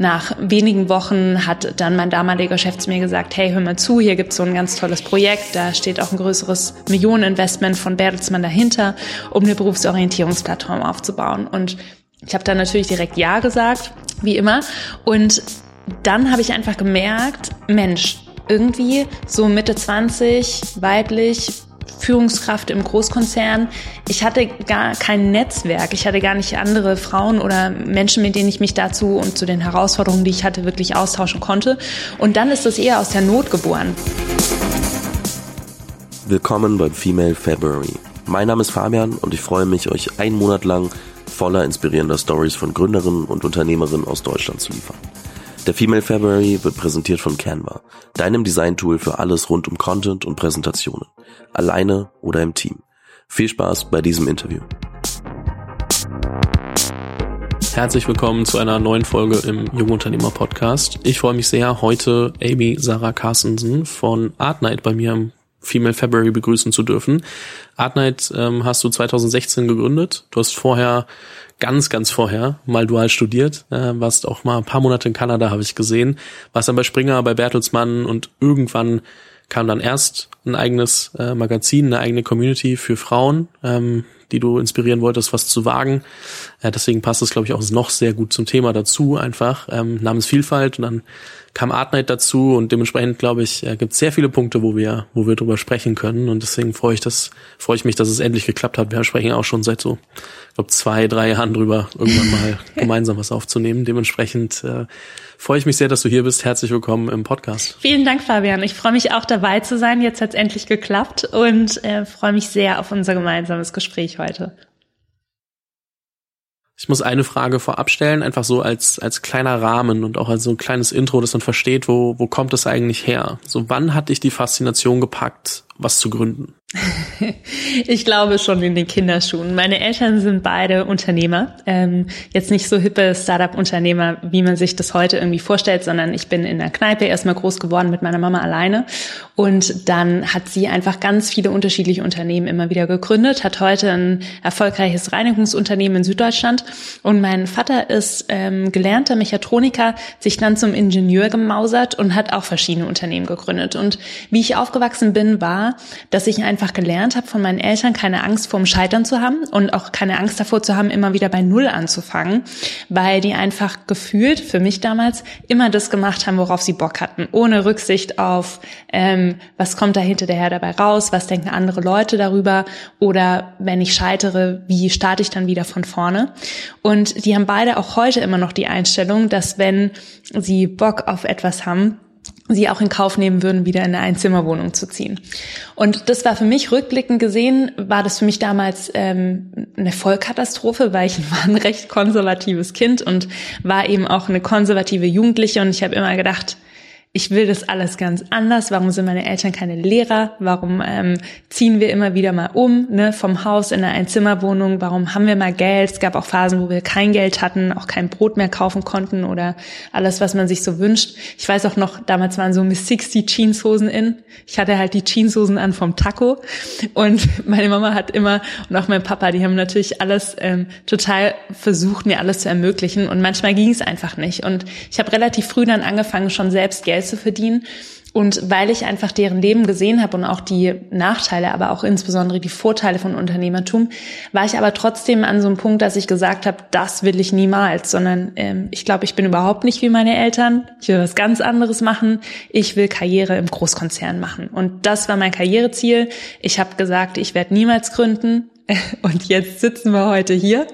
nach wenigen Wochen hat dann mein damaliger Chef zu mir gesagt, hey, hör mal zu, hier gibt's so ein ganz tolles Projekt, da steht auch ein größeres Millioneninvestment von Bertelsmann dahinter, um eine Berufsorientierungsplattform aufzubauen. Und ich habe dann natürlich direkt Ja gesagt, wie immer. Und dann habe ich einfach gemerkt, Mensch, irgendwie so Mitte 20, weiblich, Führungskraft im Großkonzern. Ich hatte gar kein Netzwerk. Ich hatte gar nicht andere Frauen oder Menschen, mit denen ich mich dazu und zu den Herausforderungen, die ich hatte, wirklich austauschen konnte. Und dann ist das eher aus der Not geboren. Willkommen beim Female February. Mein Name ist Fabian und ich freue mich, euch einen Monat lang voller inspirierender Stories von Gründerinnen und Unternehmerinnen aus Deutschland zu liefern. Der Female February wird präsentiert von Canva, deinem Design-Tool für alles rund um Content und Präsentationen, alleine oder im Team. Viel Spaß bei diesem Interview. Herzlich willkommen zu einer neuen Folge im Jungunternehmer Podcast. Ich freue mich sehr, heute Amy Sarah Carstensen von Artnight bei mir im Female February begrüßen zu dürfen. Artnight ähm, hast du 2016 gegründet. Du hast vorher ganz, ganz vorher mal dual studiert, äh, warst auch mal ein paar Monate in Kanada, habe ich gesehen, warst dann bei Springer, bei Bertelsmann und irgendwann kam dann erst ein eigenes äh, Magazin, eine eigene Community für Frauen, ähm, die du inspirieren wolltest, was zu wagen. Äh, deswegen passt es, glaube ich, auch noch sehr gut zum Thema dazu, einfach ähm, namens Vielfalt und dann kam Artnight dazu und dementsprechend glaube ich, äh, gibt es sehr viele Punkte, wo wir, wo wir drüber sprechen können und deswegen freue ich das, freue ich mich, dass es endlich geklappt hat. Wir sprechen auch schon seit so, glaube, zwei, drei Jahren drüber, irgendwann mal gemeinsam was aufzunehmen. Dementsprechend äh, freue ich mich sehr, dass du hier bist. Herzlich willkommen im Podcast. Vielen Dank, Fabian. Ich freue mich auch dabei zu sein. Jetzt hat endlich geklappt und äh, freue mich sehr auf unser gemeinsames Gespräch heute. Ich muss eine Frage vorab stellen, einfach so als, als kleiner Rahmen und auch als so ein kleines Intro, dass man versteht, wo, wo kommt es eigentlich her? So, wann hat dich die Faszination gepackt, was zu gründen? Ich glaube schon in den Kinderschuhen. Meine Eltern sind beide Unternehmer. Ähm, jetzt nicht so hippe Startup-Unternehmer, wie man sich das heute irgendwie vorstellt, sondern ich bin in der Kneipe erstmal groß geworden mit meiner Mama alleine. Und dann hat sie einfach ganz viele unterschiedliche Unternehmen immer wieder gegründet, hat heute ein erfolgreiches Reinigungsunternehmen in Süddeutschland. Und mein Vater ist ähm, gelernter Mechatroniker, sich dann zum Ingenieur gemausert und hat auch verschiedene Unternehmen gegründet. Und wie ich aufgewachsen bin, war, dass ich einfach einfach gelernt habe von meinen Eltern, keine Angst vorm Scheitern zu haben und auch keine Angst davor zu haben, immer wieder bei Null anzufangen, weil die einfach gefühlt für mich damals immer das gemacht haben, worauf sie Bock hatten, ohne Rücksicht auf, ähm, was kommt da hinterher dabei raus, was denken andere Leute darüber oder wenn ich scheitere, wie starte ich dann wieder von vorne. Und die haben beide auch heute immer noch die Einstellung, dass wenn sie Bock auf etwas haben, sie auch in Kauf nehmen würden, wieder in eine Einzimmerwohnung zu ziehen. Und das war für mich rückblickend gesehen, war das für mich damals ähm, eine Vollkatastrophe, weil ich war ein recht konservatives Kind und war eben auch eine konservative Jugendliche und ich habe immer gedacht, ich will das alles ganz anders. Warum sind meine Eltern keine Lehrer? Warum ähm, ziehen wir immer wieder mal um, ne, vom Haus in eine Einzimmerwohnung? Warum haben wir mal Geld? Es gab auch Phasen, wo wir kein Geld hatten, auch kein Brot mehr kaufen konnten oder alles, was man sich so wünscht. Ich weiß auch noch, damals waren so Miss 60 Jeanshosen in. Ich hatte halt die Jeanshosen an vom Taco und meine Mama hat immer und auch mein Papa, die haben natürlich alles ähm, total versucht, mir alles zu ermöglichen und manchmal ging es einfach nicht. Und ich habe relativ früh dann angefangen, schon selbst Geld Geld zu verdienen. Und weil ich einfach deren Leben gesehen habe und auch die Nachteile, aber auch insbesondere die Vorteile von Unternehmertum, war ich aber trotzdem an so einem Punkt, dass ich gesagt habe, das will ich niemals, sondern ähm, ich glaube, ich bin überhaupt nicht wie meine Eltern. Ich will was ganz anderes machen. Ich will Karriere im Großkonzern machen. Und das war mein Karriereziel. Ich habe gesagt, ich werde niemals gründen. Und jetzt sitzen wir heute hier.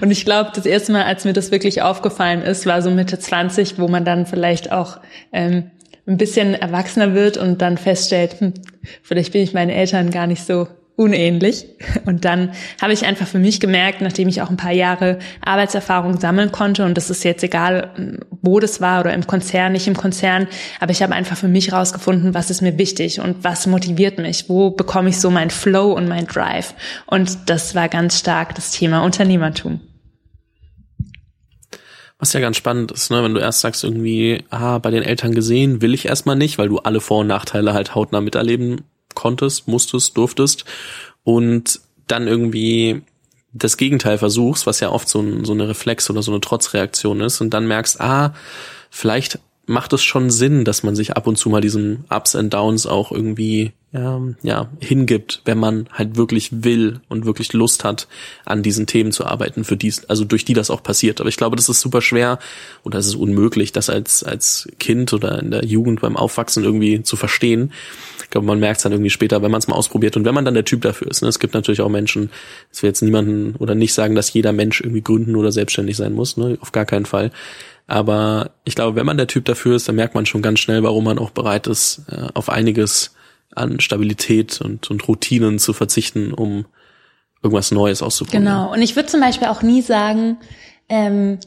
Und ich glaube, das erste Mal, als mir das wirklich aufgefallen ist, war so Mitte 20, wo man dann vielleicht auch ähm, ein bisschen erwachsener wird und dann feststellt, hm, vielleicht bin ich meinen Eltern gar nicht so unähnlich. Und dann habe ich einfach für mich gemerkt, nachdem ich auch ein paar Jahre Arbeitserfahrung sammeln konnte, und das ist jetzt egal, wo das war oder im Konzern, nicht im Konzern, aber ich habe einfach für mich rausgefunden, was ist mir wichtig und was motiviert mich, wo bekomme ich so mein Flow und mein Drive. Und das war ganz stark das Thema Unternehmertum. Was ja ganz spannend ist, ne, wenn du erst sagst irgendwie, ah, bei den Eltern gesehen, will ich erstmal nicht, weil du alle Vor- und Nachteile halt hautnah miterleben konntest, musstest, durftest und dann irgendwie das Gegenteil versuchst, was ja oft so, ein, so eine Reflex oder so eine Trotzreaktion ist und dann merkst, ah, vielleicht macht es schon Sinn, dass man sich ab und zu mal diesen Ups and Downs auch irgendwie ähm, ja, hingibt, wenn man halt wirklich will und wirklich Lust hat, an diesen Themen zu arbeiten, für die, also durch die das auch passiert. Aber ich glaube, das ist super schwer oder es ist unmöglich, das als, als Kind oder in der Jugend beim Aufwachsen irgendwie zu verstehen. Ich glaube, man merkt es dann irgendwie später, wenn man es mal ausprobiert und wenn man dann der Typ dafür ist. Ne? Es gibt natürlich auch Menschen, es will jetzt niemanden oder nicht sagen, dass jeder Mensch irgendwie gründen oder selbstständig sein muss, ne? auf gar keinen Fall. Aber ich glaube, wenn man der Typ dafür ist, dann merkt man schon ganz schnell, warum man auch bereit ist, äh, auf einiges an Stabilität und, und Routinen zu verzichten, um irgendwas Neues auszuprobieren. Genau. Und ich würde zum Beispiel auch nie sagen, ähm,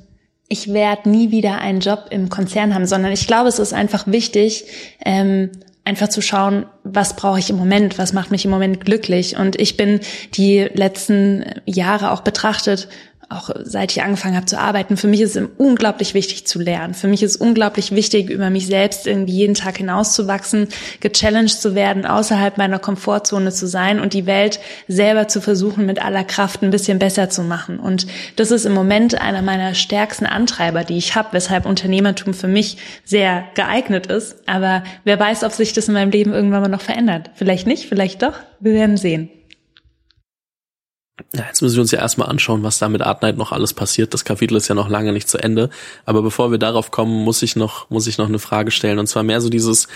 ich werde nie wieder einen Job im Konzern haben, sondern ich glaube, es ist einfach wichtig, ähm, einfach zu schauen, was brauche ich im Moment, was macht mich im Moment glücklich. Und ich bin die letzten Jahre auch betrachtet auch seit ich angefangen habe zu arbeiten, für mich ist es unglaublich wichtig zu lernen. Für mich ist unglaublich wichtig, über mich selbst irgendwie jeden Tag hinauszuwachsen, gechallenged zu werden, außerhalb meiner Komfortzone zu sein und die Welt selber zu versuchen, mit aller Kraft ein bisschen besser zu machen. Und das ist im Moment einer meiner stärksten Antreiber, die ich habe, weshalb Unternehmertum für mich sehr geeignet ist. Aber wer weiß, ob sich das in meinem Leben irgendwann mal noch verändert. Vielleicht nicht, vielleicht doch. Wir werden sehen. Ja, jetzt müssen wir uns ja erstmal anschauen, was da mit Art Night noch alles passiert. Das Kapitel ist ja noch lange nicht zu Ende. Aber bevor wir darauf kommen, muss ich noch, muss ich noch eine Frage stellen. Und zwar mehr so dieses,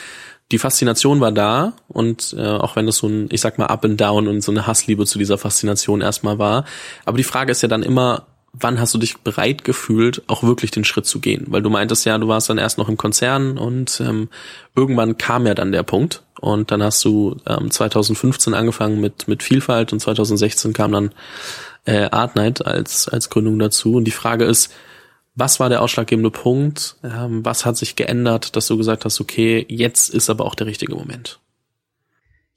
die Faszination war da und äh, auch wenn das so ein, ich sag mal, Up and Down und so eine Hassliebe zu dieser Faszination erstmal war. Aber die Frage ist ja dann immer, wann hast du dich bereit gefühlt, auch wirklich den Schritt zu gehen? Weil du meintest ja, du warst dann erst noch im Konzern und ähm, irgendwann kam ja dann der Punkt und dann hast du ähm, 2015 angefangen mit mit Vielfalt und 2016 kam dann äh, Art Night als als Gründung dazu und die Frage ist, was war der ausschlaggebende Punkt? Ähm, was hat sich geändert, dass du gesagt hast, okay, jetzt ist aber auch der richtige Moment?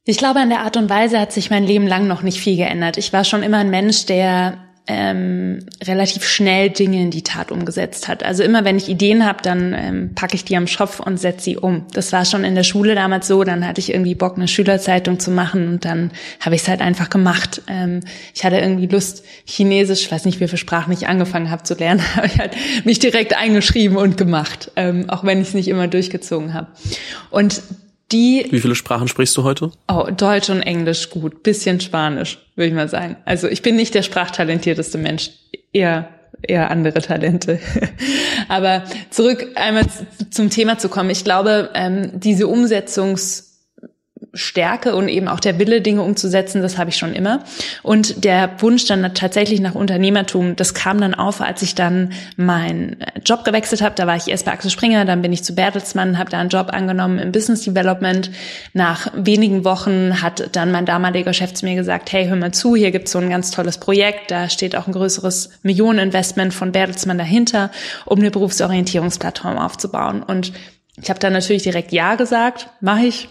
Ich glaube, an der Art und Weise hat sich mein Leben lang noch nicht viel geändert. Ich war schon immer ein Mensch, der ähm, relativ schnell Dinge in die Tat umgesetzt hat. Also immer wenn ich Ideen habe, dann ähm, packe ich die am Schopf und setze sie um. Das war schon in der Schule damals so. Dann hatte ich irgendwie Bock, eine Schülerzeitung zu machen und dann habe ich es halt einfach gemacht. Ähm, ich hatte irgendwie Lust, Chinesisch, ich weiß nicht, wie viele Sprachen ich angefangen habe zu lernen, habe ich halt mich direkt eingeschrieben und gemacht, ähm, auch wenn ich es nicht immer durchgezogen habe. Und die. Wie viele Sprachen sprichst du heute? Oh, Deutsch und Englisch gut, bisschen Spanisch, würde ich mal sagen. Also ich bin nicht der sprachtalentierteste Mensch, eher eher andere Talente. Aber zurück einmal zum Thema zu kommen. Ich glaube, ähm, diese Umsetzungs Stärke und eben auch der Wille, Dinge umzusetzen, das habe ich schon immer. Und der Wunsch dann tatsächlich nach Unternehmertum, das kam dann auf, als ich dann meinen Job gewechselt habe. Da war ich erst bei Axel Springer, dann bin ich zu Bertelsmann, habe da einen Job angenommen im Business Development. Nach wenigen Wochen hat dann mein damaliger Chef zu mir gesagt, hey, hör mal zu, hier gibt's so ein ganz tolles Projekt, da steht auch ein größeres Millioneninvestment von Bertelsmann dahinter, um eine Berufsorientierungsplattform aufzubauen. Und ich habe dann natürlich direkt Ja gesagt, mache ich,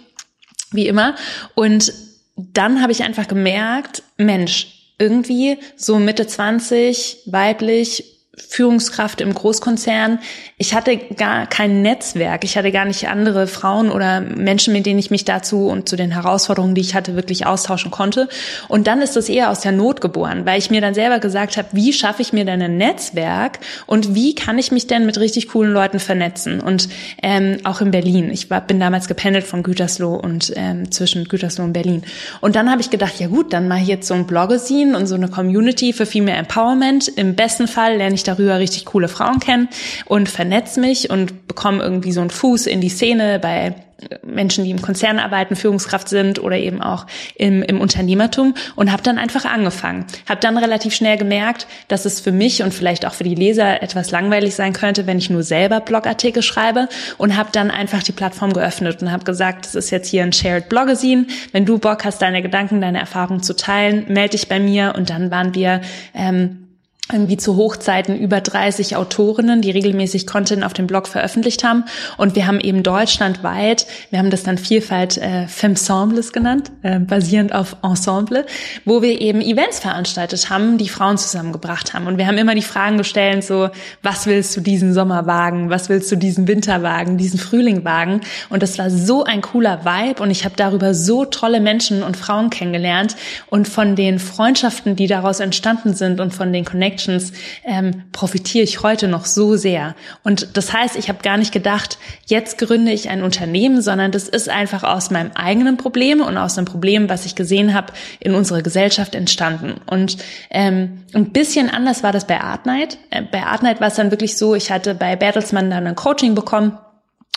wie immer. Und dann habe ich einfach gemerkt, Mensch, irgendwie so Mitte 20, weiblich, Führungskraft im Großkonzern. Ich hatte gar kein Netzwerk. Ich hatte gar nicht andere Frauen oder Menschen, mit denen ich mich dazu und zu den Herausforderungen, die ich hatte, wirklich austauschen konnte. Und dann ist das eher aus der Not geboren, weil ich mir dann selber gesagt habe, wie schaffe ich mir denn ein Netzwerk und wie kann ich mich denn mit richtig coolen Leuten vernetzen? Und ähm, auch in Berlin. Ich war, bin damals gependelt von Gütersloh und ähm, zwischen Gütersloh und Berlin. Und dann habe ich gedacht, ja gut, dann mache ich jetzt so ein Bloggesin und so eine Community für Female Empowerment. Im besten Fall lerne ich ich darüber richtig coole Frauen kennen und vernetze mich und bekomme irgendwie so einen Fuß in die Szene bei Menschen, die im Konzern arbeiten, Führungskraft sind oder eben auch im, im Unternehmertum und habe dann einfach angefangen. Habe dann relativ schnell gemerkt, dass es für mich und vielleicht auch für die Leser etwas langweilig sein könnte, wenn ich nur selber Blogartikel schreibe und habe dann einfach die Plattform geöffnet und habe gesagt, das ist jetzt hier ein Shared Blogazine. Wenn du Bock hast, deine Gedanken, deine Erfahrungen zu teilen, melde dich bei mir und dann waren wir ähm, irgendwie zu Hochzeiten über 30 Autorinnen, die regelmäßig Content auf dem Blog veröffentlicht haben. Und wir haben eben deutschlandweit, wir haben das dann Vielfalt äh, Femsembles genannt, äh, basierend auf Ensemble, wo wir eben Events veranstaltet haben, die Frauen zusammengebracht haben. Und wir haben immer die Fragen gestellt, so, was willst du diesen Sommer wagen? Was willst du diesen Winter wagen? Diesen Frühling wagen? Und das war so ein cooler Vibe. Und ich habe darüber so tolle Menschen und Frauen kennengelernt. Und von den Freundschaften, die daraus entstanden sind und von den Connections, Connections ähm, profitiere ich heute noch so sehr. Und das heißt, ich habe gar nicht gedacht, jetzt gründe ich ein Unternehmen, sondern das ist einfach aus meinem eigenen Problem und aus einem Problem, was ich gesehen habe, in unserer Gesellschaft entstanden. Und ähm, ein bisschen anders war das bei Artnight. Äh, bei Artnight war es dann wirklich so, ich hatte bei Bertelsmann dann ein Coaching bekommen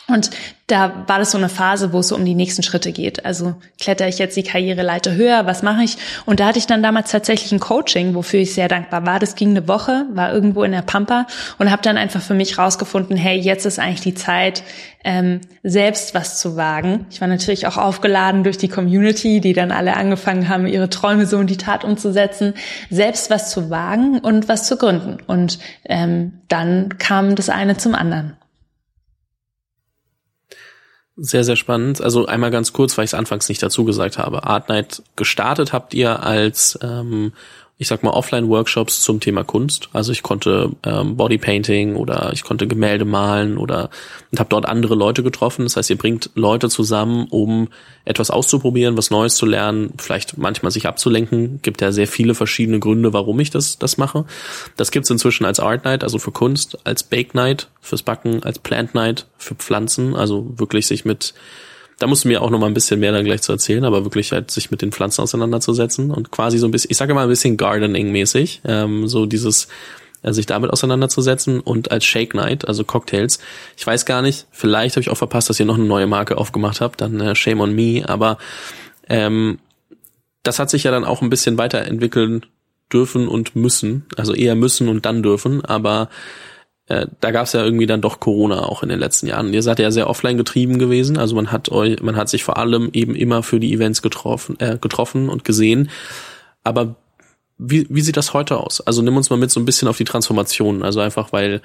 und da war das so eine Phase, wo es so um die nächsten Schritte geht. Also kletter ich jetzt die Karriereleiter höher, was mache ich? Und da hatte ich dann damals tatsächlich ein Coaching, wofür ich sehr dankbar war. Das ging eine Woche, war irgendwo in der Pampa und habe dann einfach für mich rausgefunden, hey, jetzt ist eigentlich die Zeit, ähm, selbst was zu wagen. Ich war natürlich auch aufgeladen durch die Community, die dann alle angefangen haben, ihre Träume so in die Tat umzusetzen, selbst was zu wagen und was zu gründen. Und ähm, dann kam das eine zum anderen. Sehr, sehr spannend. Also einmal ganz kurz, weil ich es anfangs nicht dazu gesagt habe. Art Night gestartet habt ihr als ähm, ich sag mal, Offline-Workshops zum Thema Kunst. Also ich konnte ähm, Bodypainting oder ich konnte Gemälde malen oder und habe dort andere Leute getroffen. Das heißt, ihr bringt Leute zusammen, um etwas auszuprobieren, was Neues zu lernen, vielleicht manchmal sich abzulenken. Gibt ja sehr viele verschiedene Gründe, warum ich das, das mache. Das gibt's inzwischen als Art Night, also für Kunst, als Bake Night fürs Backen, als Plant Night für Pflanzen, also wirklich sich mit da musst du mir auch noch mal ein bisschen mehr dann gleich zu erzählen, aber wirklich halt sich mit den Pflanzen auseinanderzusetzen und quasi so ein bisschen, ich sage mal ein bisschen Gardening-mäßig, ähm, so dieses äh, sich damit auseinanderzusetzen und als Shake Night, also Cocktails. Ich weiß gar nicht, vielleicht habe ich auch verpasst, dass ihr noch eine neue Marke aufgemacht habt, dann äh, Shame on Me, aber ähm, das hat sich ja dann auch ein bisschen weiterentwickeln dürfen und müssen, also eher müssen und dann dürfen, aber äh, da gab es ja irgendwie dann doch Corona auch in den letzten Jahren. Ihr seid ja sehr offline getrieben gewesen, also man hat euch, man hat sich vor allem eben immer für die Events getroffen, äh, getroffen und gesehen. Aber wie, wie sieht das heute aus? Also nimm uns mal mit so ein bisschen auf die Transformation. Also einfach, weil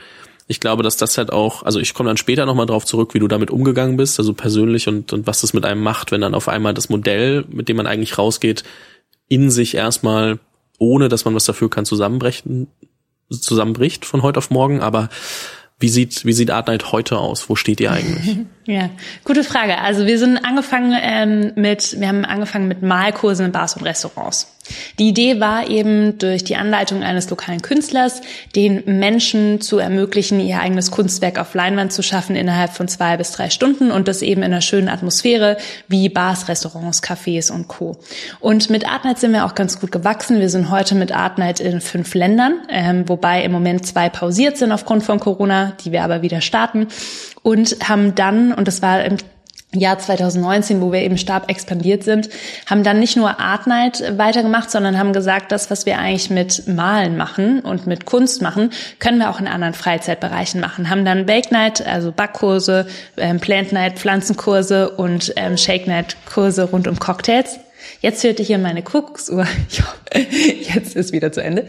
ich glaube, dass das halt auch, also ich komme dann später nochmal drauf zurück, wie du damit umgegangen bist, also persönlich und, und was das mit einem macht, wenn dann auf einmal das Modell, mit dem man eigentlich rausgeht, in sich erstmal, ohne dass man was dafür kann, zusammenbrechen zusammenbricht von heute auf morgen, aber wie sieht, wie sieht Art Night heute aus? Wo steht ihr eigentlich? Ja, gute Frage. Also wir sind angefangen ähm, mit, wir haben angefangen mit Malkursen in Bars und Restaurants. Die Idee war eben durch die Anleitung eines lokalen Künstlers, den Menschen zu ermöglichen, ihr eigenes Kunstwerk auf Leinwand zu schaffen innerhalb von zwei bis drei Stunden und das eben in einer schönen Atmosphäre wie Bars, Restaurants, Cafés und Co. Und mit Art Night sind wir auch ganz gut gewachsen. Wir sind heute mit Art Night in fünf Ländern, ähm, wobei im Moment zwei pausiert sind aufgrund von Corona, die wir aber wieder starten und haben dann, und das war im Jahr 2019, wo wir eben stark expandiert sind, haben dann nicht nur Art Night weitergemacht, sondern haben gesagt, das, was wir eigentlich mit Malen machen und mit Kunst machen, können wir auch in anderen Freizeitbereichen machen. Haben dann Bake Night, also Backkurse, ähm, Plant Night, Pflanzenkurse und ähm, Shake Night Kurse rund um Cocktails Jetzt hörte hier meine Kuckucksuhr. Jetzt ist wieder zu Ende.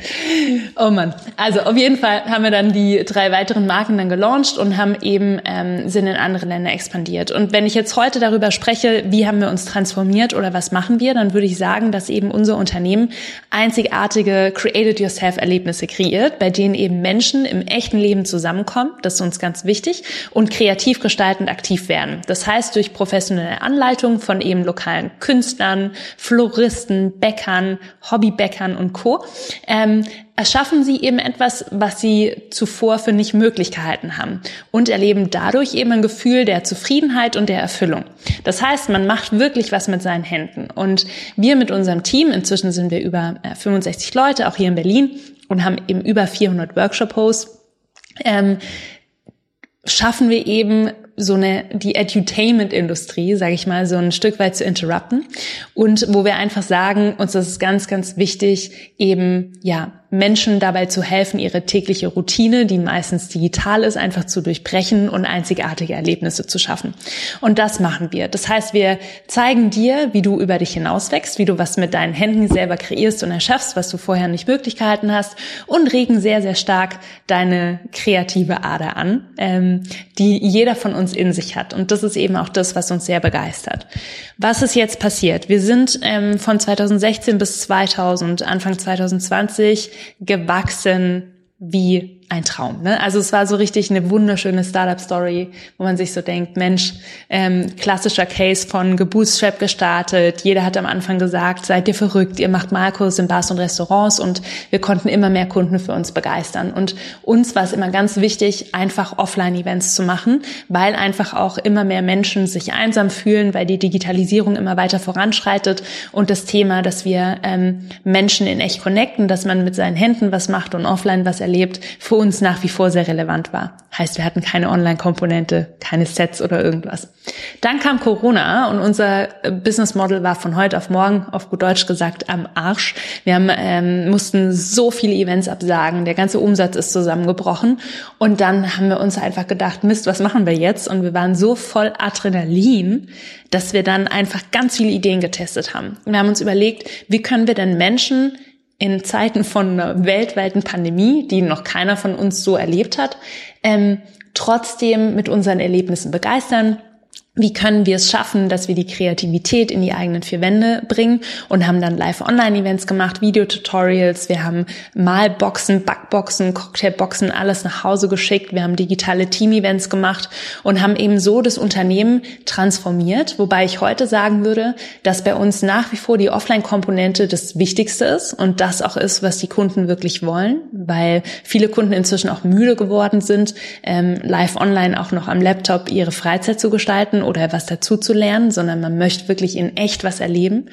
Oh Mann. Also auf jeden Fall haben wir dann die drei weiteren Marken dann gelauncht und haben eben ähm, sind in andere Länder expandiert. Und wenn ich jetzt heute darüber spreche, wie haben wir uns transformiert oder was machen wir, dann würde ich sagen, dass eben unser Unternehmen einzigartige Created-Yourself-Erlebnisse kreiert, bei denen eben Menschen im echten Leben zusammenkommen. Das ist uns ganz wichtig und kreativ gestaltend aktiv werden. Das heißt durch professionelle Anleitung von eben lokalen Künstlern, Floristen, Bäckern, Hobbybäckern und Co. Ähm, erschaffen sie eben etwas, was sie zuvor für nicht möglich gehalten haben und erleben dadurch eben ein Gefühl der Zufriedenheit und der Erfüllung. Das heißt, man macht wirklich was mit seinen Händen. Und wir mit unserem Team, inzwischen sind wir über 65 äh, Leute, auch hier in Berlin, und haben eben über 400 Workshop-Hosts, ähm, schaffen wir eben so eine die Edutainment-Industrie, sage ich mal, so ein Stück weit zu interrupten. Und wo wir einfach sagen, uns das ist ganz, ganz wichtig, eben ja Menschen dabei zu helfen, ihre tägliche Routine, die meistens digital ist, einfach zu durchbrechen und einzigartige Erlebnisse zu schaffen. Und das machen wir. Das heißt, wir zeigen dir, wie du über dich hinauswächst, wie du was mit deinen Händen selber kreierst und erschaffst, was du vorher nicht möglich gehalten hast und regen sehr, sehr stark deine kreative Ader an, ähm, die jeder von uns in sich hat. Und das ist eben auch das, was uns sehr begeistert. Was ist jetzt passiert? Wir sind ähm, von 2016 bis 2000, Anfang 2020 gewachsen wie ein Traum. Ne? Also es war so richtig eine wunderschöne Startup-Story, wo man sich so denkt, Mensch, ähm, klassischer Case von Gebootstrap gestartet. Jeder hat am Anfang gesagt, seid ihr verrückt, ihr macht Markus in Bars und Restaurants und wir konnten immer mehr Kunden für uns begeistern. Und uns war es immer ganz wichtig, einfach Offline-Events zu machen, weil einfach auch immer mehr Menschen sich einsam fühlen, weil die Digitalisierung immer weiter voranschreitet und das Thema, dass wir ähm, Menschen in echt connecten, dass man mit seinen Händen was macht und offline was erlebt, für uns nach wie vor sehr relevant war. Heißt, wir hatten keine Online-Komponente, keine Sets oder irgendwas. Dann kam Corona und unser Business Model war von heute auf morgen, auf gut Deutsch gesagt, am Arsch. Wir haben, ähm, mussten so viele Events absagen, der ganze Umsatz ist zusammengebrochen und dann haben wir uns einfach gedacht, Mist, was machen wir jetzt? Und wir waren so voll Adrenalin, dass wir dann einfach ganz viele Ideen getestet haben. Wir haben uns überlegt, wie können wir denn Menschen in Zeiten von einer weltweiten Pandemie, die noch keiner von uns so erlebt hat, ähm, trotzdem mit unseren Erlebnissen begeistern, wie können wir es schaffen, dass wir die Kreativität in die eigenen vier Wände bringen und haben dann Live-Online-Events gemacht, Videotutorials, wir haben Malboxen, Backboxen, Cocktailboxen, alles nach Hause geschickt, wir haben digitale Team-Events gemacht und haben eben so das Unternehmen transformiert, wobei ich heute sagen würde, dass bei uns nach wie vor die Offline-Komponente das Wichtigste ist und das auch ist, was die Kunden wirklich wollen, weil viele Kunden inzwischen auch müde geworden sind, ähm, live-online auch noch am Laptop ihre Freizeit zu gestalten oder was dazu sondern man möchte wirklich in echt was erleben.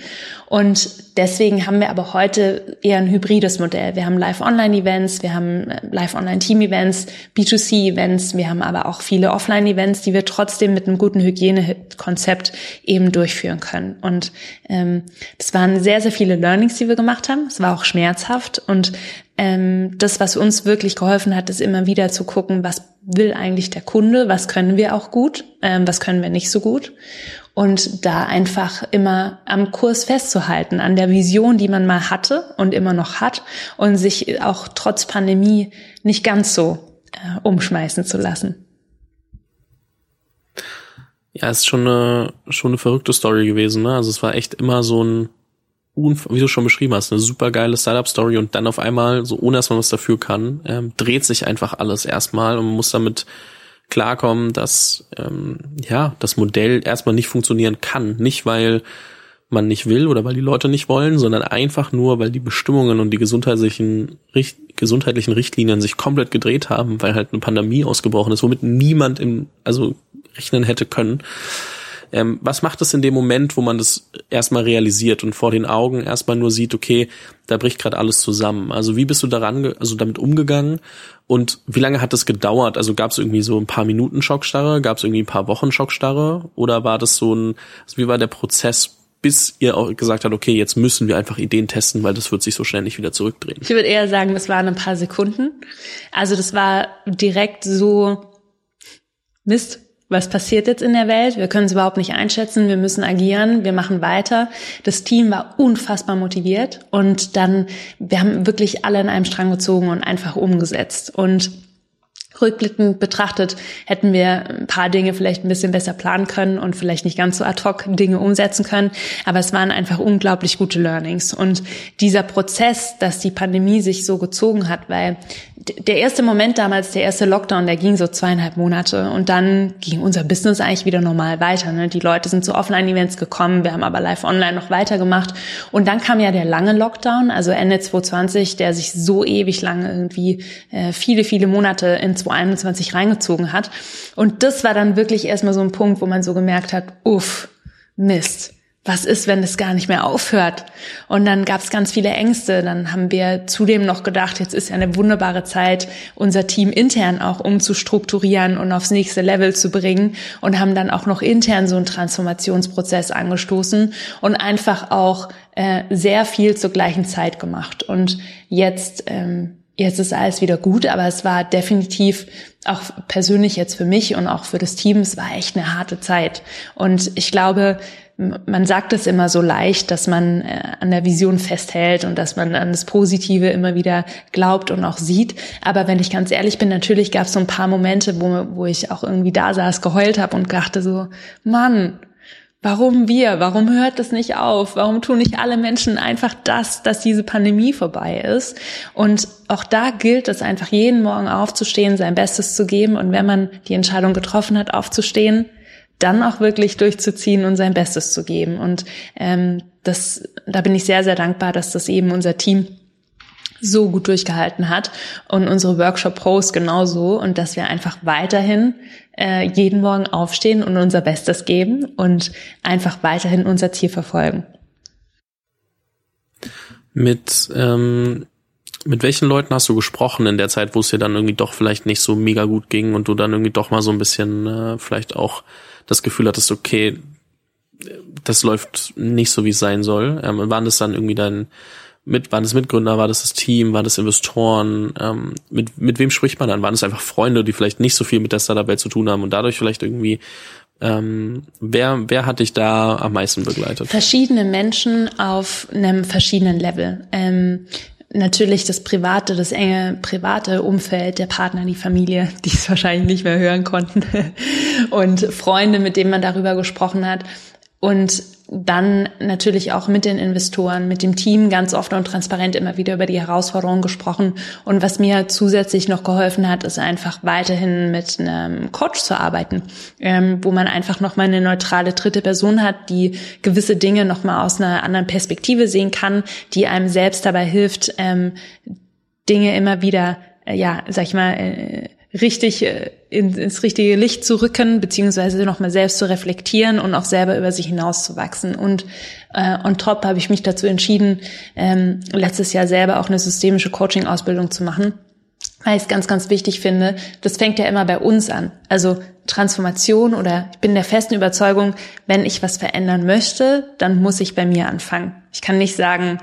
Und deswegen haben wir aber heute eher ein hybrides Modell. Wir haben Live-Online-Events, wir haben äh, Live-Online-Team-Events, B2C-Events, wir haben aber auch viele Offline-Events, die wir trotzdem mit einem guten Hygienekonzept eben durchführen können. Und ähm, das waren sehr, sehr viele Learnings, die wir gemacht haben. Es war auch schmerzhaft und ähm, das, was uns wirklich geholfen hat, ist immer wieder zu gucken, was will eigentlich der Kunde, was können wir auch gut, ähm, was können wir nicht so gut. Und da einfach immer am Kurs festzuhalten, an der Vision, die man mal hatte und immer noch hat und sich auch trotz Pandemie nicht ganz so äh, umschmeißen zu lassen. Ja, ist schon eine, schon eine verrückte Story gewesen. Ne? Also es war echt immer so ein wie du schon beschrieben hast, eine super geile Startup-Story und dann auf einmal, so ohne dass man was dafür kann, ähm, dreht sich einfach alles erstmal und man muss damit klarkommen, dass ähm, ja das Modell erstmal nicht funktionieren kann. Nicht weil man nicht will oder weil die Leute nicht wollen, sondern einfach nur, weil die Bestimmungen und die gesundheitlichen, richt gesundheitlichen Richtlinien sich komplett gedreht haben, weil halt eine Pandemie ausgebrochen ist, womit niemand im, also rechnen hätte können. Ähm, was macht es in dem Moment, wo man das erstmal realisiert und vor den Augen erstmal nur sieht, okay, da bricht gerade alles zusammen? Also wie bist du daran, also damit umgegangen und wie lange hat es gedauert? Also gab es irgendwie so ein paar Minuten Schockstarre, gab es irgendwie ein paar Wochen Schockstarre oder war das so ein, also wie war der Prozess, bis ihr auch gesagt habt, okay, jetzt müssen wir einfach Ideen testen, weil das wird sich so schnell nicht wieder zurückdrehen? Ich würde eher sagen, das waren ein paar Sekunden. Also das war direkt so Mist, was passiert jetzt in der Welt? Wir können es überhaupt nicht einschätzen. Wir müssen agieren. Wir machen weiter. Das Team war unfassbar motiviert und dann, wir haben wirklich alle in einem Strang gezogen und einfach umgesetzt. Und rückblickend betrachtet hätten wir ein paar Dinge vielleicht ein bisschen besser planen können und vielleicht nicht ganz so ad hoc Dinge umsetzen können. Aber es waren einfach unglaublich gute Learnings. Und dieser Prozess, dass die Pandemie sich so gezogen hat, weil der erste Moment damals, der erste Lockdown, der ging so zweieinhalb Monate und dann ging unser Business eigentlich wieder normal weiter. Ne? Die Leute sind zu Offline-Events gekommen, wir haben aber live online noch weitergemacht und dann kam ja der lange Lockdown, also Ende 2020, der sich so ewig lange irgendwie äh, viele, viele Monate in 2021 reingezogen hat und das war dann wirklich erstmal so ein Punkt, wo man so gemerkt hat, uff, Mist was ist, wenn es gar nicht mehr aufhört? Und dann gab es ganz viele Ängste. Dann haben wir zudem noch gedacht, jetzt ist ja eine wunderbare Zeit, unser Team intern auch umzustrukturieren und aufs nächste Level zu bringen und haben dann auch noch intern so einen Transformationsprozess angestoßen und einfach auch äh, sehr viel zur gleichen Zeit gemacht. Und jetzt, ähm, jetzt ist alles wieder gut, aber es war definitiv auch persönlich jetzt für mich und auch für das Team, es war echt eine harte Zeit. Und ich glaube, man sagt es immer so leicht, dass man äh, an der Vision festhält und dass man an das Positive immer wieder glaubt und auch sieht. Aber wenn ich ganz ehrlich bin, natürlich gab es so ein paar Momente, wo, wo ich auch irgendwie da saß, geheult habe und dachte so, Mann, warum wir? Warum hört das nicht auf? Warum tun nicht alle Menschen einfach das, dass diese Pandemie vorbei ist? Und auch da gilt es einfach jeden Morgen aufzustehen, sein Bestes zu geben. Und wenn man die Entscheidung getroffen hat, aufzustehen, dann auch wirklich durchzuziehen und sein Bestes zu geben. Und ähm, das, da bin ich sehr, sehr dankbar, dass das eben unser Team so gut durchgehalten hat und unsere Workshop Pros genauso und dass wir einfach weiterhin äh, jeden Morgen aufstehen und unser Bestes geben und einfach weiterhin unser Ziel verfolgen. Mit ähm, mit welchen Leuten hast du gesprochen in der Zeit, wo es dir dann irgendwie doch vielleicht nicht so mega gut ging und du dann irgendwie doch mal so ein bisschen äh, vielleicht auch das Gefühl hattest, okay, das läuft nicht so, wie es sein soll? Ähm, waren das dann irgendwie dein mit, waren das Mitgründer, war das das Team, waren das Investoren? Ähm, mit, mit wem spricht man dann? Waren es einfach Freunde, die vielleicht nicht so viel mit der Startup-Welt zu tun haben und dadurch vielleicht irgendwie ähm, wer, wer hat dich da am meisten begleitet? Verschiedene Menschen auf einem verschiedenen Level. Ähm, natürlich das private, das enge private Umfeld, der Partner, die Familie, die es wahrscheinlich nicht mehr hören konnten und Freunde, mit denen man darüber gesprochen hat. Und dann natürlich auch mit den Investoren, mit dem Team ganz offen und transparent immer wieder über die Herausforderungen gesprochen. Und was mir zusätzlich noch geholfen hat, ist einfach weiterhin mit einem Coach zu arbeiten, ähm, wo man einfach nochmal eine neutrale dritte Person hat, die gewisse Dinge nochmal aus einer anderen Perspektive sehen kann, die einem selbst dabei hilft, ähm, Dinge immer wieder, äh, ja, sag ich mal, äh, richtig äh, in, ins richtige Licht zu rücken, beziehungsweise nochmal selbst zu reflektieren und auch selber über sich hinauszuwachsen. Und äh, on top habe ich mich dazu entschieden, ähm, letztes Jahr selber auch eine systemische Coaching-Ausbildung zu machen, weil ich es ganz, ganz wichtig finde, das fängt ja immer bei uns an. Also Transformation oder ich bin der festen Überzeugung, wenn ich was verändern möchte, dann muss ich bei mir anfangen. Ich kann nicht sagen,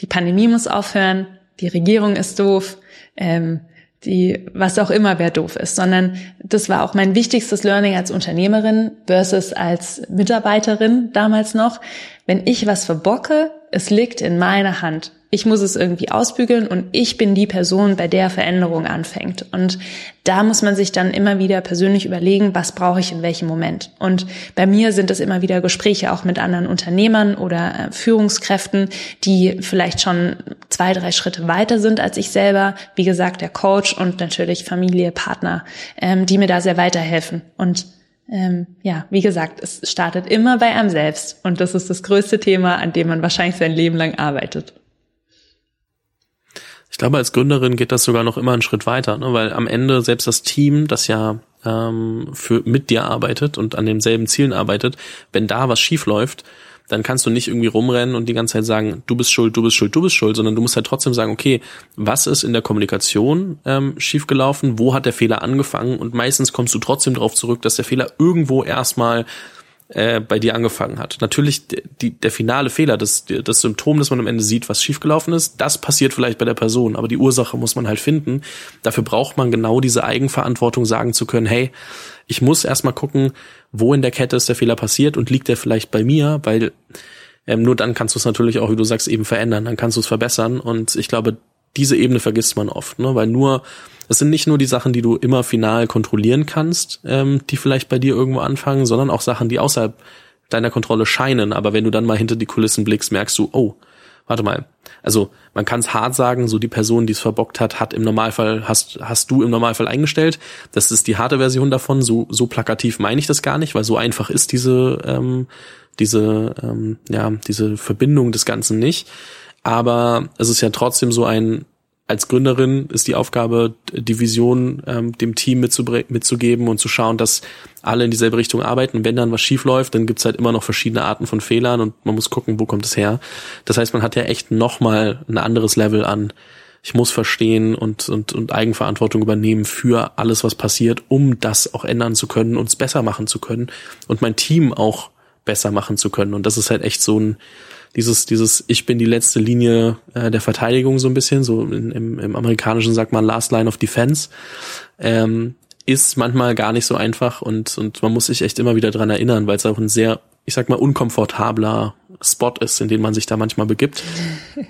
die Pandemie muss aufhören, die Regierung ist doof, ähm, die, was auch immer, wer doof ist, sondern das war auch mein wichtigstes Learning als Unternehmerin versus als Mitarbeiterin damals noch. Wenn ich was verbocke, es liegt in meiner Hand. Ich muss es irgendwie ausbügeln und ich bin die Person, bei der Veränderung anfängt. Und da muss man sich dann immer wieder persönlich überlegen, was brauche ich in welchem Moment. Und bei mir sind es immer wieder Gespräche auch mit anderen Unternehmern oder äh, Führungskräften, die vielleicht schon zwei, drei Schritte weiter sind als ich selber. Wie gesagt, der Coach und natürlich Familie, Partner, ähm, die mir da sehr weiterhelfen. Und ähm, ja, wie gesagt, es startet immer bei einem selbst. Und das ist das größte Thema, an dem man wahrscheinlich sein Leben lang arbeitet. Ich glaube, als Gründerin geht das sogar noch immer einen Schritt weiter, ne? weil am Ende selbst das Team, das ja ähm, für mit dir arbeitet und an denselben Zielen arbeitet, wenn da was schief läuft, dann kannst du nicht irgendwie rumrennen und die ganze Zeit sagen, du bist schuld, du bist schuld, du bist schuld, sondern du musst halt trotzdem sagen, okay, was ist in der Kommunikation ähm, schiefgelaufen, wo hat der Fehler angefangen und meistens kommst du trotzdem darauf zurück, dass der Fehler irgendwo erstmal äh, bei dir angefangen hat. Natürlich die, der finale Fehler, das, das Symptom, das man am Ende sieht, was schiefgelaufen ist, das passiert vielleicht bei der Person, aber die Ursache muss man halt finden. Dafür braucht man genau diese Eigenverantwortung, sagen zu können, hey, ich muss erstmal gucken, wo in der Kette ist der Fehler passiert und liegt der vielleicht bei mir, weil ähm, nur dann kannst du es natürlich auch, wie du sagst, eben verändern, dann kannst du es verbessern und ich glaube, diese Ebene vergisst man oft, ne? weil nur es sind nicht nur die Sachen, die du immer final kontrollieren kannst, ähm, die vielleicht bei dir irgendwo anfangen, sondern auch Sachen, die außerhalb deiner Kontrolle scheinen. Aber wenn du dann mal hinter die Kulissen blickst, merkst du, oh, warte mal. Also man kann es hart sagen, so die Person, die es verbockt hat, hat im Normalfall, hast, hast du im Normalfall eingestellt. Das ist die harte Version davon. So, so plakativ meine ich das gar nicht, weil so einfach ist diese, ähm, diese, ähm, ja, diese Verbindung des Ganzen nicht. Aber es ist ja trotzdem so ein, als Gründerin ist die Aufgabe, die Vision ähm, dem Team mitzugeben und zu schauen, dass alle in dieselbe Richtung arbeiten. wenn dann was schief läuft, dann gibt's halt immer noch verschiedene Arten von Fehlern und man muss gucken, wo kommt es her. Das heißt, man hat ja echt nochmal ein anderes Level an. Ich muss verstehen und, und, und Eigenverantwortung übernehmen für alles, was passiert, um das auch ändern zu können, uns besser machen zu können und mein Team auch besser machen zu können. Und das ist halt echt so ein, dieses, dieses Ich bin die letzte Linie äh, der Verteidigung so ein bisschen, so in, im, im Amerikanischen sagt man Last Line of Defense, ähm, ist manchmal gar nicht so einfach und, und man muss sich echt immer wieder dran erinnern, weil es auch ein sehr, ich sag mal, unkomfortabler Spot ist, in den man sich da manchmal begibt,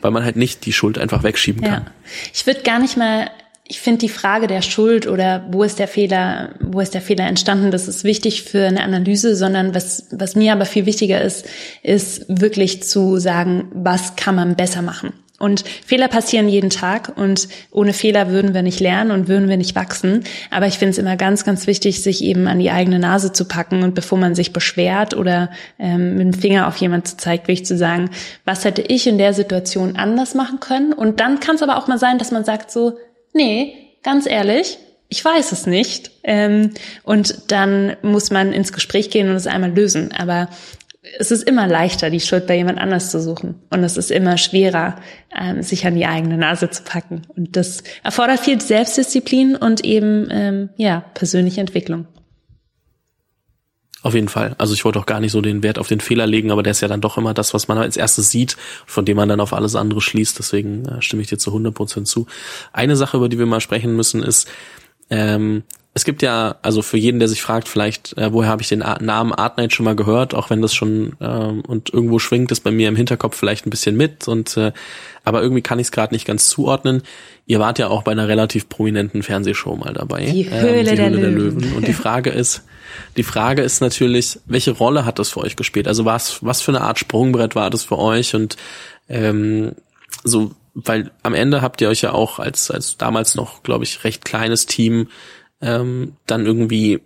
weil man halt nicht die Schuld einfach wegschieben kann. Ja. Ich würde gar nicht mal ich finde die Frage der Schuld oder wo ist der Fehler, wo ist der Fehler entstanden, das ist wichtig für eine Analyse, sondern was, was mir aber viel wichtiger ist, ist wirklich zu sagen, was kann man besser machen. Und Fehler passieren jeden Tag und ohne Fehler würden wir nicht lernen und würden wir nicht wachsen. Aber ich finde es immer ganz, ganz wichtig, sich eben an die eigene Nase zu packen und bevor man sich beschwert oder ähm, mit dem Finger auf jemand zeigt, wirklich zu sagen, was hätte ich in der Situation anders machen können? Und dann kann es aber auch mal sein, dass man sagt so, nee, ganz ehrlich, ich weiß es nicht. Ähm, und dann muss man ins Gespräch gehen und es einmal lösen. Aber es ist immer leichter, die Schuld bei jemand anders zu suchen. Und es ist immer schwerer, ähm, sich an die eigene Nase zu packen. Und das erfordert viel Selbstdisziplin und eben ähm, ja persönliche Entwicklung. Auf jeden Fall. Also ich wollte auch gar nicht so den Wert auf den Fehler legen, aber der ist ja dann doch immer das, was man als erstes sieht, von dem man dann auf alles andere schließt. Deswegen äh, stimme ich dir zu 100 Prozent zu. Eine Sache, über die wir mal sprechen müssen, ist, ähm, es gibt ja, also für jeden, der sich fragt, vielleicht, äh, woher habe ich den A Namen Artnight schon mal gehört, auch wenn das schon ähm, und irgendwo schwingt es bei mir im Hinterkopf vielleicht ein bisschen mit und äh, aber irgendwie kann ich es gerade nicht ganz zuordnen. Ihr wart ja auch bei einer relativ prominenten Fernsehshow mal dabei. Die Höhle, ähm, die der, Höhle der, Löwen. Löwen. Und die Frage ist, die Frage ist natürlich, welche Rolle hat das für euch gespielt? Also was, was für eine Art Sprungbrett war das für euch? Und ähm, so, weil am Ende habt ihr euch ja auch als, als damals noch, glaube ich, recht kleines Team ähm, dann irgendwie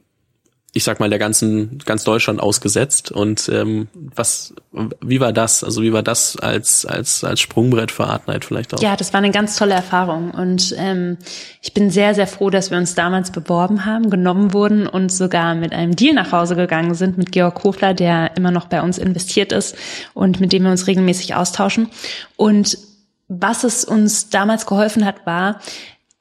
ich sag mal, der ganzen, ganz Deutschland ausgesetzt. Und ähm, was, wie war das? Also wie war das als, als, als Sprungbrett für Art vielleicht auch? Ja, das war eine ganz tolle Erfahrung. Und ähm, ich bin sehr, sehr froh, dass wir uns damals beworben haben, genommen wurden und sogar mit einem Deal nach Hause gegangen sind mit Georg Kofler, der immer noch bei uns investiert ist und mit dem wir uns regelmäßig austauschen. Und was es uns damals geholfen hat, war,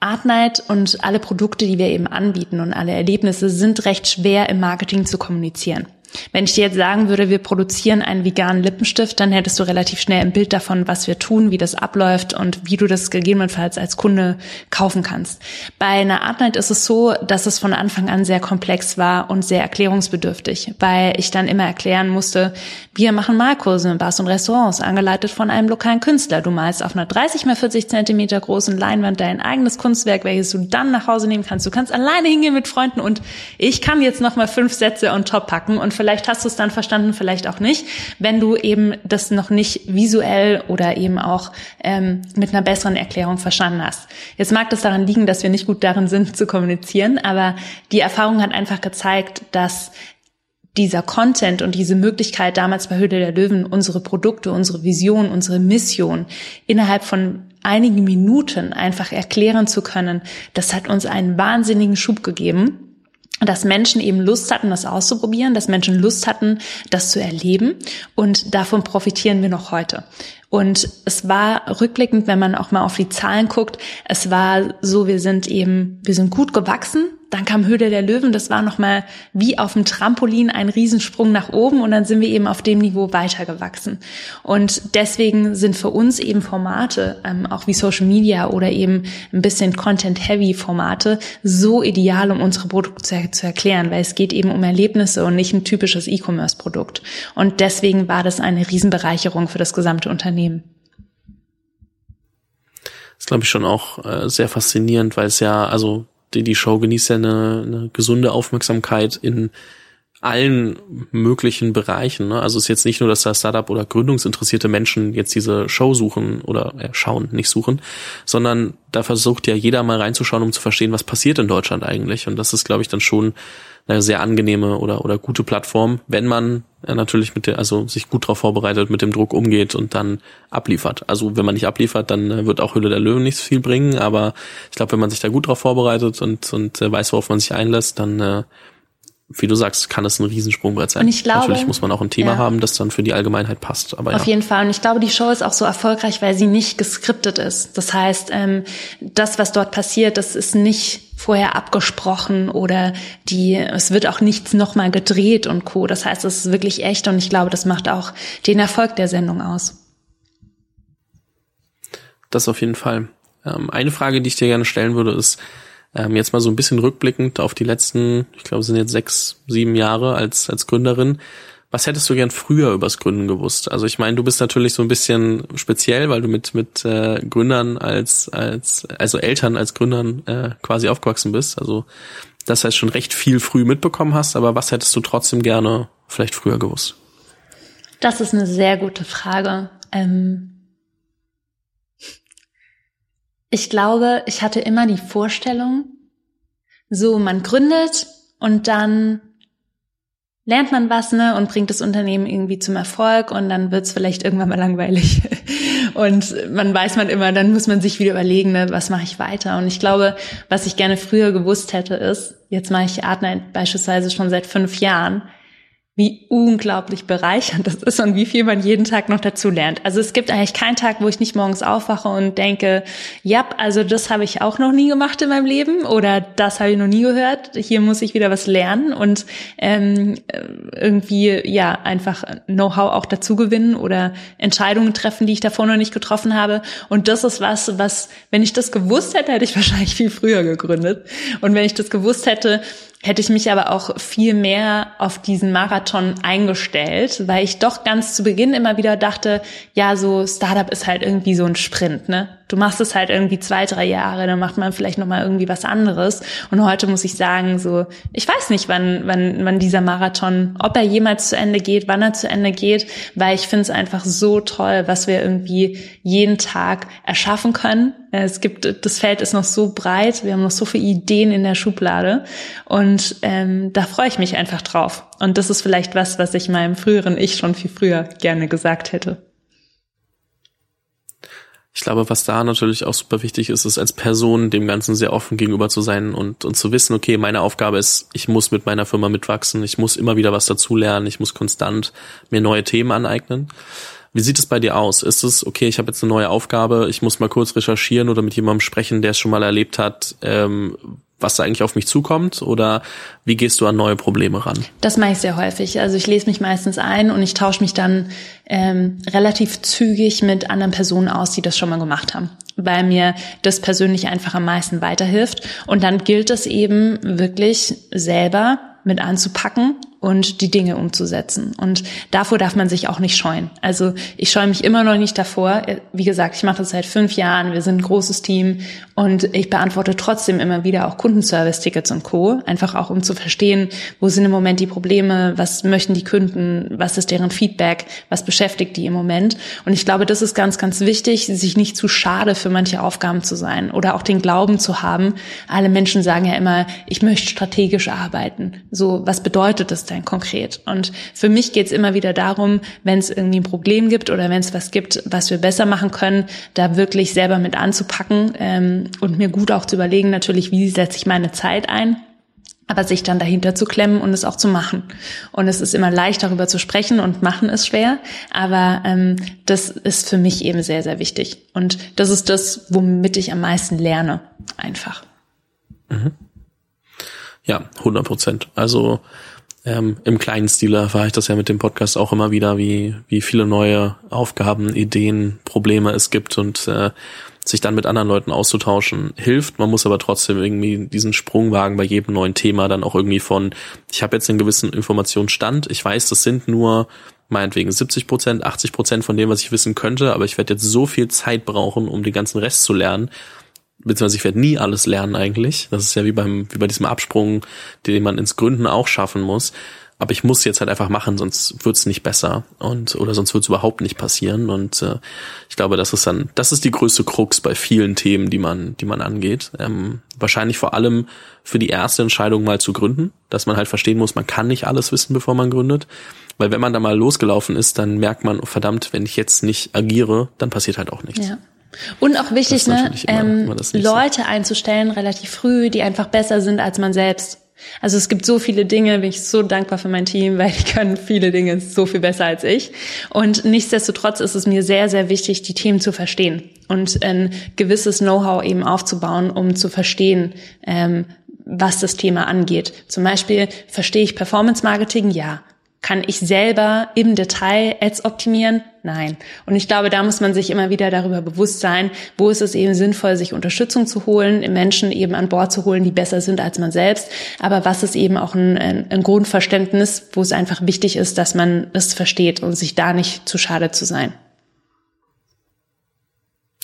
Artnight und alle Produkte, die wir eben anbieten und alle Erlebnisse sind recht schwer im Marketing zu kommunizieren. Wenn ich dir jetzt sagen würde, wir produzieren einen veganen Lippenstift, dann hättest du relativ schnell ein Bild davon, was wir tun, wie das abläuft und wie du das gegebenenfalls als Kunde kaufen kannst. Bei einer Artnight ist es so, dass es von Anfang an sehr komplex war und sehr erklärungsbedürftig, weil ich dann immer erklären musste, wir machen Malkurse in Bars und Restaurants, angeleitet von einem lokalen Künstler. Du malst auf einer 30 mal 40 Zentimeter großen Leinwand dein eigenes Kunstwerk, welches du dann nach Hause nehmen kannst. Du kannst alleine hingehen mit Freunden und ich kann jetzt noch mal fünf Sätze on top packen und vielleicht hast du es dann verstanden, vielleicht auch nicht, wenn du eben das noch nicht visuell oder eben auch ähm, mit einer besseren Erklärung verstanden hast. Jetzt mag das daran liegen, dass wir nicht gut darin sind zu kommunizieren, aber die Erfahrung hat einfach gezeigt, dass dieser Content und diese Möglichkeit damals bei Höhle der Löwen, unsere Produkte, unsere Vision, unsere Mission innerhalb von einigen Minuten einfach erklären zu können, das hat uns einen wahnsinnigen Schub gegeben dass Menschen eben Lust hatten, das auszuprobieren, dass Menschen Lust hatten, das zu erleben und davon profitieren wir noch heute. Und es war rückblickend, wenn man auch mal auf die Zahlen guckt, es war so, wir sind eben, wir sind gut gewachsen, dann kam Höhle der Löwen, das war nochmal wie auf dem Trampolin ein Riesensprung nach oben und dann sind wir eben auf dem Niveau weitergewachsen. Und deswegen sind für uns eben Formate, ähm, auch wie Social Media oder eben ein bisschen Content-Heavy-Formate, so ideal, um unsere Produkte zu, erklären, weil es geht eben um Erlebnisse und nicht ein typisches E-Commerce-Produkt. Und deswegen war das eine Riesenbereicherung für das gesamte Unternehmen. Das glaube ich, schon auch äh, sehr faszinierend, weil es ja, also die, die Show genießt ja eine, eine gesunde Aufmerksamkeit in allen möglichen Bereichen. Ne? Also es ist jetzt nicht nur, dass da Startup oder gründungsinteressierte Menschen jetzt diese Show suchen oder äh, schauen, nicht suchen, sondern da versucht ja jeder mal reinzuschauen, um zu verstehen, was passiert in Deutschland eigentlich. Und das ist, glaube ich, dann schon eine sehr angenehme oder, oder gute Plattform, wenn man ja, natürlich mit der, also sich gut darauf vorbereitet, mit dem Druck umgeht und dann abliefert. Also wenn man nicht abliefert, dann äh, wird auch Hülle der Löwen nichts viel bringen, aber ich glaube, wenn man sich da gut darauf vorbereitet und, und äh, weiß, worauf man sich einlässt, dann äh, wie du sagst, kann es ein Riesensprungbrett sein. Und ich glaube, Natürlich muss man auch ein Thema ja. haben, das dann für die Allgemeinheit passt. Aber Auf ja. jeden Fall. Und ich glaube, die Show ist auch so erfolgreich, weil sie nicht geskriptet ist. Das heißt, ähm, das, was dort passiert, das ist nicht vorher abgesprochen oder die, es wird auch nichts nochmal gedreht und Co. Das heißt, es ist wirklich echt und ich glaube, das macht auch den Erfolg der Sendung aus. das auf jeden Fall. Ähm, eine Frage, die ich dir gerne stellen würde, ist ähm, jetzt mal so ein bisschen rückblickend auf die letzten, ich glaube, sind jetzt sechs, sieben Jahre als, als Gründerin. Was hättest du gern früher übers Gründen gewusst? Also ich meine, du bist natürlich so ein bisschen speziell, weil du mit mit äh, Gründern als als also Eltern als Gründern äh, quasi aufgewachsen bist. Also das heißt schon recht viel früh mitbekommen hast. Aber was hättest du trotzdem gerne vielleicht früher gewusst? Das ist eine sehr gute Frage. Ähm ich glaube, ich hatte immer die Vorstellung, so man gründet und dann lernt man was ne und bringt das Unternehmen irgendwie zum Erfolg und dann wird's vielleicht irgendwann mal langweilig. Und man weiß man immer, dann muss man sich wieder überlegen, ne, was mache ich weiter. Und ich glaube, was ich gerne früher gewusst hätte ist, jetzt mache ich Artnight beispielsweise schon seit fünf Jahren, wie unglaublich bereichernd das ist und wie viel man jeden Tag noch dazu lernt. Also es gibt eigentlich keinen Tag, wo ich nicht morgens aufwache und denke, ja, also das habe ich auch noch nie gemacht in meinem Leben oder das habe ich noch nie gehört. Hier muss ich wieder was lernen und ähm, irgendwie ja einfach Know-how auch dazu gewinnen oder Entscheidungen treffen, die ich davor noch nicht getroffen habe. Und das ist was, was, wenn ich das gewusst hätte, hätte ich wahrscheinlich viel früher gegründet. Und wenn ich das gewusst hätte, hätte ich mich aber auch viel mehr auf diesen Marathon eingestellt, weil ich doch ganz zu Beginn immer wieder dachte, ja, so Startup ist halt irgendwie so ein Sprint, ne? Du machst es halt irgendwie zwei, drei Jahre, dann macht man vielleicht nochmal irgendwie was anderes. Und heute muss ich sagen, so, ich weiß nicht, wann, wann, wann dieser Marathon, ob er jemals zu Ende geht, wann er zu Ende geht, weil ich finde es einfach so toll, was wir irgendwie jeden Tag erschaffen können. Es gibt, das Feld ist noch so breit, wir haben noch so viele Ideen in der Schublade und ähm, da freue ich mich einfach drauf. Und das ist vielleicht was, was ich meinem früheren Ich schon viel früher gerne gesagt hätte. Ich glaube, was da natürlich auch super wichtig ist, ist als Person dem Ganzen sehr offen gegenüber zu sein und, und zu wissen, okay, meine Aufgabe ist, ich muss mit meiner Firma mitwachsen, ich muss immer wieder was dazulernen, ich muss konstant mir neue Themen aneignen. Wie sieht es bei dir aus? Ist es, okay, ich habe jetzt eine neue Aufgabe, ich muss mal kurz recherchieren oder mit jemandem sprechen, der es schon mal erlebt hat, ähm, was da eigentlich auf mich zukommt oder wie gehst du an neue Probleme ran? Das mache ich sehr häufig. Also ich lese mich meistens ein und ich tausche mich dann ähm, relativ zügig mit anderen Personen aus, die das schon mal gemacht haben, weil mir das persönlich einfach am meisten weiterhilft. Und dann gilt es eben wirklich selber mit anzupacken und die Dinge umzusetzen. Und davor darf man sich auch nicht scheuen. Also ich scheue mich immer noch nicht davor. Wie gesagt, ich mache das seit fünf Jahren. Wir sind ein großes Team und ich beantworte trotzdem immer wieder auch Kundenservice-Tickets und Co. Einfach auch, um zu verstehen, wo sind im Moment die Probleme, was möchten die Kunden, was ist deren Feedback, was beschäftigt die im Moment. Und ich glaube, das ist ganz, ganz wichtig, sich nicht zu schade für manche Aufgaben zu sein oder auch den Glauben zu haben. Alle Menschen sagen ja immer, ich möchte strategisch arbeiten. So, was bedeutet das denn konkret? Und für mich geht es immer wieder darum, wenn es irgendwie ein Problem gibt oder wenn es was gibt, was wir besser machen können, da wirklich selber mit anzupacken ähm, und mir gut auch zu überlegen, natürlich, wie setze ich meine Zeit ein aber sich dann dahinter zu klemmen und es auch zu machen. Und es ist immer leicht, darüber zu sprechen und machen ist schwer, aber ähm, das ist für mich eben sehr, sehr wichtig. Und das ist das, womit ich am meisten lerne, einfach. Mhm. Ja, 100 Prozent. Also ähm, im kleinen Stil erfahre ich das ja mit dem Podcast auch immer wieder, wie, wie viele neue Aufgaben, Ideen, Probleme es gibt und äh, sich dann mit anderen Leuten auszutauschen hilft. Man muss aber trotzdem irgendwie diesen Sprung wagen bei jedem neuen Thema dann auch irgendwie von, ich habe jetzt einen gewissen Informationsstand, ich weiß, das sind nur meinetwegen 70 Prozent, 80 Prozent von dem, was ich wissen könnte, aber ich werde jetzt so viel Zeit brauchen, um den ganzen Rest zu lernen, beziehungsweise ich werde nie alles lernen eigentlich. Das ist ja wie beim wie bei diesem Absprung, den man ins Gründen auch schaffen muss. Aber ich muss jetzt halt einfach machen, sonst wird's nicht besser und oder sonst wird's überhaupt nicht passieren. Und äh, ich glaube, das ist dann, das ist die größte Krux bei vielen Themen, die man, die man angeht. Ähm, wahrscheinlich vor allem für die erste Entscheidung mal zu gründen, dass man halt verstehen muss, man kann nicht alles wissen, bevor man gründet. Weil wenn man da mal losgelaufen ist, dann merkt man, oh, verdammt, wenn ich jetzt nicht agiere, dann passiert halt auch nichts. Ja. Und auch wichtig, ne, ähm, Leute so. einzustellen relativ früh, die einfach besser sind als man selbst. Also es gibt so viele Dinge, bin ich so dankbar für mein Team, weil die können viele Dinge so viel besser als ich. Und nichtsdestotrotz ist es mir sehr, sehr wichtig, die Themen zu verstehen und ein gewisses Know-how eben aufzubauen, um zu verstehen, ähm, was das Thema angeht. Zum Beispiel verstehe ich Performance Marketing, ja. Kann ich selber im Detail Ads optimieren? Nein. Und ich glaube, da muss man sich immer wieder darüber bewusst sein, wo ist es eben sinnvoll, sich Unterstützung zu holen, Menschen eben an Bord zu holen, die besser sind als man selbst. Aber was ist eben auch ein, ein Grundverständnis, wo es einfach wichtig ist, dass man das versteht und sich da nicht zu schade zu sein.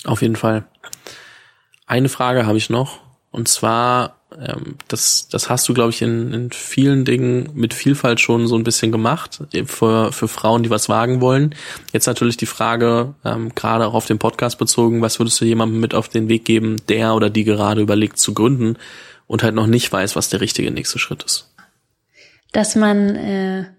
Auf jeden Fall. Eine Frage habe ich noch. Und zwar, ähm, das, das hast du, glaube ich, in, in vielen Dingen mit Vielfalt schon so ein bisschen gemacht, für, für Frauen, die was wagen wollen. Jetzt natürlich die Frage, ähm, gerade auch auf den Podcast bezogen, was würdest du jemandem mit auf den Weg geben, der oder die gerade überlegt zu gründen und halt noch nicht weiß, was der richtige nächste Schritt ist? Dass man äh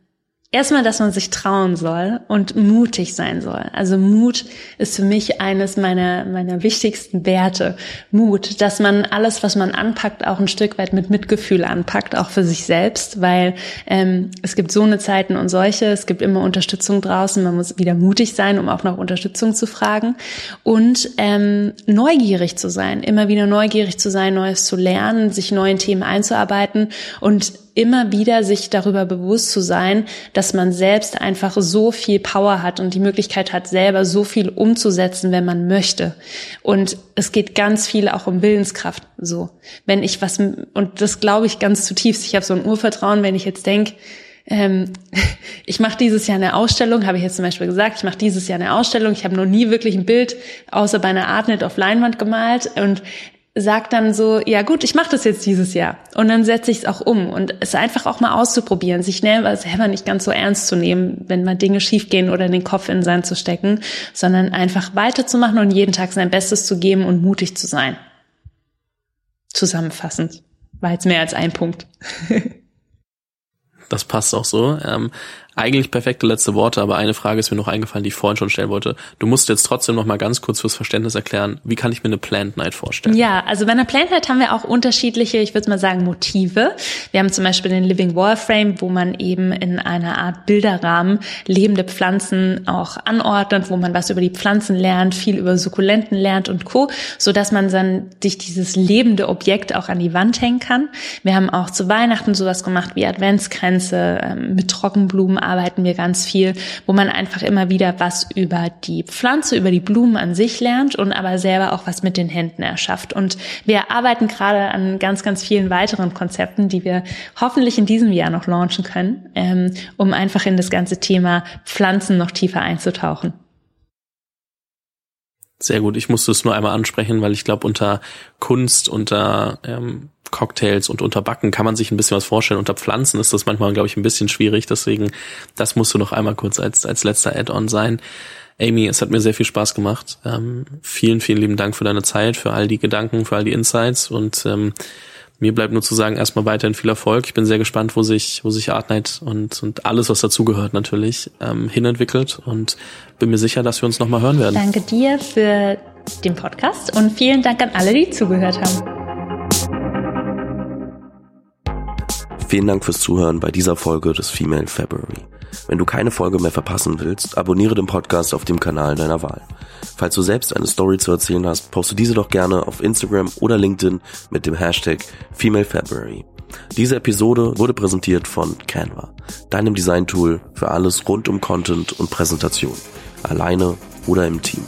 Erstmal, dass man sich trauen soll und mutig sein soll. Also Mut ist für mich eines meiner, meiner wichtigsten Werte. Mut, dass man alles, was man anpackt, auch ein Stück weit mit Mitgefühl anpackt, auch für sich selbst, weil ähm, es gibt so eine Zeiten und solche, es gibt immer Unterstützung draußen, man muss wieder mutig sein, um auch nach Unterstützung zu fragen und ähm, neugierig zu sein, immer wieder neugierig zu sein, Neues zu lernen, sich neuen Themen einzuarbeiten und immer wieder sich darüber bewusst zu sein, dass man selbst einfach so viel Power hat und die Möglichkeit hat, selber so viel umzusetzen, wenn man möchte. Und es geht ganz viel auch um Willenskraft. So, wenn ich was und das glaube ich ganz zutiefst. Ich habe so ein Urvertrauen, wenn ich jetzt denke, ähm, ich mache dieses Jahr eine Ausstellung, habe ich jetzt zum Beispiel gesagt, ich mache dieses Jahr eine Ausstellung. Ich habe noch nie wirklich ein Bild außer bei einer Artnet auf Leinwand gemalt und sag dann so, ja gut, ich mache das jetzt dieses Jahr und dann setze ich es auch um und es einfach auch mal auszuprobieren, sich selber nicht ganz so ernst zu nehmen, wenn mal Dinge schiefgehen oder den Kopf in den Sand zu stecken, sondern einfach weiterzumachen und jeden Tag sein Bestes zu geben und mutig zu sein. Zusammenfassend war jetzt mehr als ein Punkt. das passt auch so. Ähm, eigentlich perfekte letzte Worte, aber eine Frage ist mir noch eingefallen, die ich vorhin schon stellen wollte. Du musst jetzt trotzdem noch mal ganz kurz fürs Verständnis erklären, wie kann ich mir eine Plant Night vorstellen? Ja, also bei einer Plant Night haben wir auch unterschiedliche, ich würde mal sagen, Motive. Wir haben zum Beispiel den Living Wall wo man eben in einer Art Bilderrahmen lebende Pflanzen auch anordnet, wo man was über die Pflanzen lernt, viel über Sukkulenten lernt und Co., so dass man dann sich dieses lebende Objekt auch an die Wand hängen kann. Wir haben auch zu Weihnachten sowas gemacht wie Adventskränze ähm, mit Trockenblumen arbeiten wir ganz viel, wo man einfach immer wieder was über die Pflanze, über die Blumen an sich lernt und aber selber auch was mit den Händen erschafft. Und wir arbeiten gerade an ganz, ganz vielen weiteren Konzepten, die wir hoffentlich in diesem Jahr noch launchen können, ähm, um einfach in das ganze Thema Pflanzen noch tiefer einzutauchen. Sehr gut. Ich musste es nur einmal ansprechen, weil ich glaube, unter Kunst, unter ähm, Cocktails und unter Backen kann man sich ein bisschen was vorstellen. Unter Pflanzen ist das manchmal, glaube ich, ein bisschen schwierig. Deswegen, das musst du noch einmal kurz als, als letzter Add-on sein. Amy, es hat mir sehr viel Spaß gemacht. Ähm, vielen, vielen lieben Dank für deine Zeit, für all die Gedanken, für all die Insights und ähm, mir bleibt nur zu sagen, erstmal weiterhin viel Erfolg. Ich bin sehr gespannt, wo sich, wo sich Artnight und, und alles, was dazugehört natürlich, ähm, hinentwickelt und bin mir sicher, dass wir uns nochmal hören werden. Danke dir für den Podcast und vielen Dank an alle, die zugehört haben. Vielen Dank fürs Zuhören bei dieser Folge des Female February. Wenn du keine Folge mehr verpassen willst, abonniere den Podcast auf dem Kanal deiner Wahl. Falls du selbst eine Story zu erzählen hast, poste diese doch gerne auf Instagram oder LinkedIn mit dem Hashtag Female February. Diese Episode wurde präsentiert von Canva, deinem Design-Tool für alles rund um Content und Präsentation, alleine oder im Team.